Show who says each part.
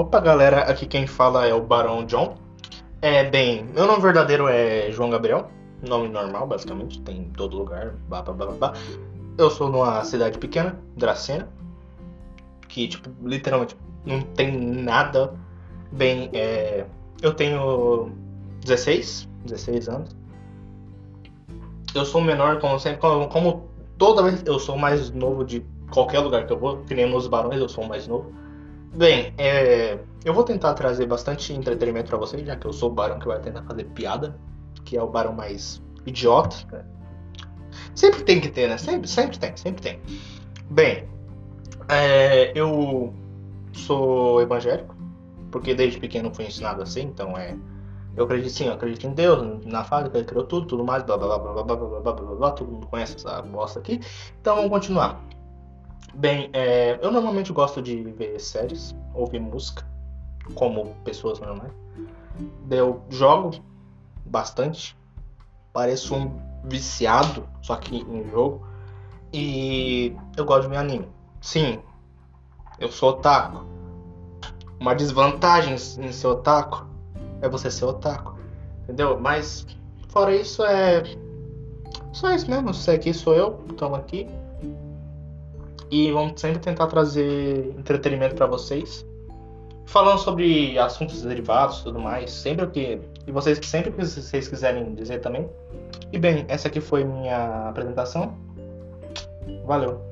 Speaker 1: Opa, galera, aqui quem fala é o Barão John. É, bem, meu nome verdadeiro é João Gabriel, nome normal, basicamente, tem em todo lugar, blá blá blá blá. Eu sou numa cidade pequena, Dracena, que, tipo, literalmente não tem nada. Bem, é, eu tenho 16, 16 anos. Eu sou menor, como sempre, como, como toda vez eu sou mais novo de qualquer lugar que eu vou, que nem nos barões eu sou mais novo. Bem, é, eu vou tentar trazer bastante entretenimento para vocês, já que eu sou o barão que vai tentar fazer piada, que é o barão mais idiota. Né? Sempre tem que ter, né? Sempre, sempre tem, sempre tem. Bem, é, eu sou evangélico, porque desde pequeno fui ensinado assim, então é. Eu acredito sim, eu acredito em Deus, na fábrica, ele criou tudo, tudo mais, blá blá blá blá blá blá blá blá blá blá, todo mundo conhece essa bosta aqui. Então vamos continuar. Bem, é, eu normalmente gosto de ver séries, ouvir música, como pessoas normais. Eu jogo bastante, pareço um viciado, só que em jogo. E eu gosto de ver anime. Sim, eu sou otaku. Uma desvantagem em ser otaku é você ser otaku. Entendeu? Mas fora isso é. Só isso mesmo. Isso aqui sou eu, estamos aqui. E vamos sempre tentar trazer entretenimento para vocês. Falando sobre assuntos derivados tudo mais. Sempre que. E vocês sempre que vocês quiserem dizer também. E bem, essa aqui foi minha apresentação. Valeu.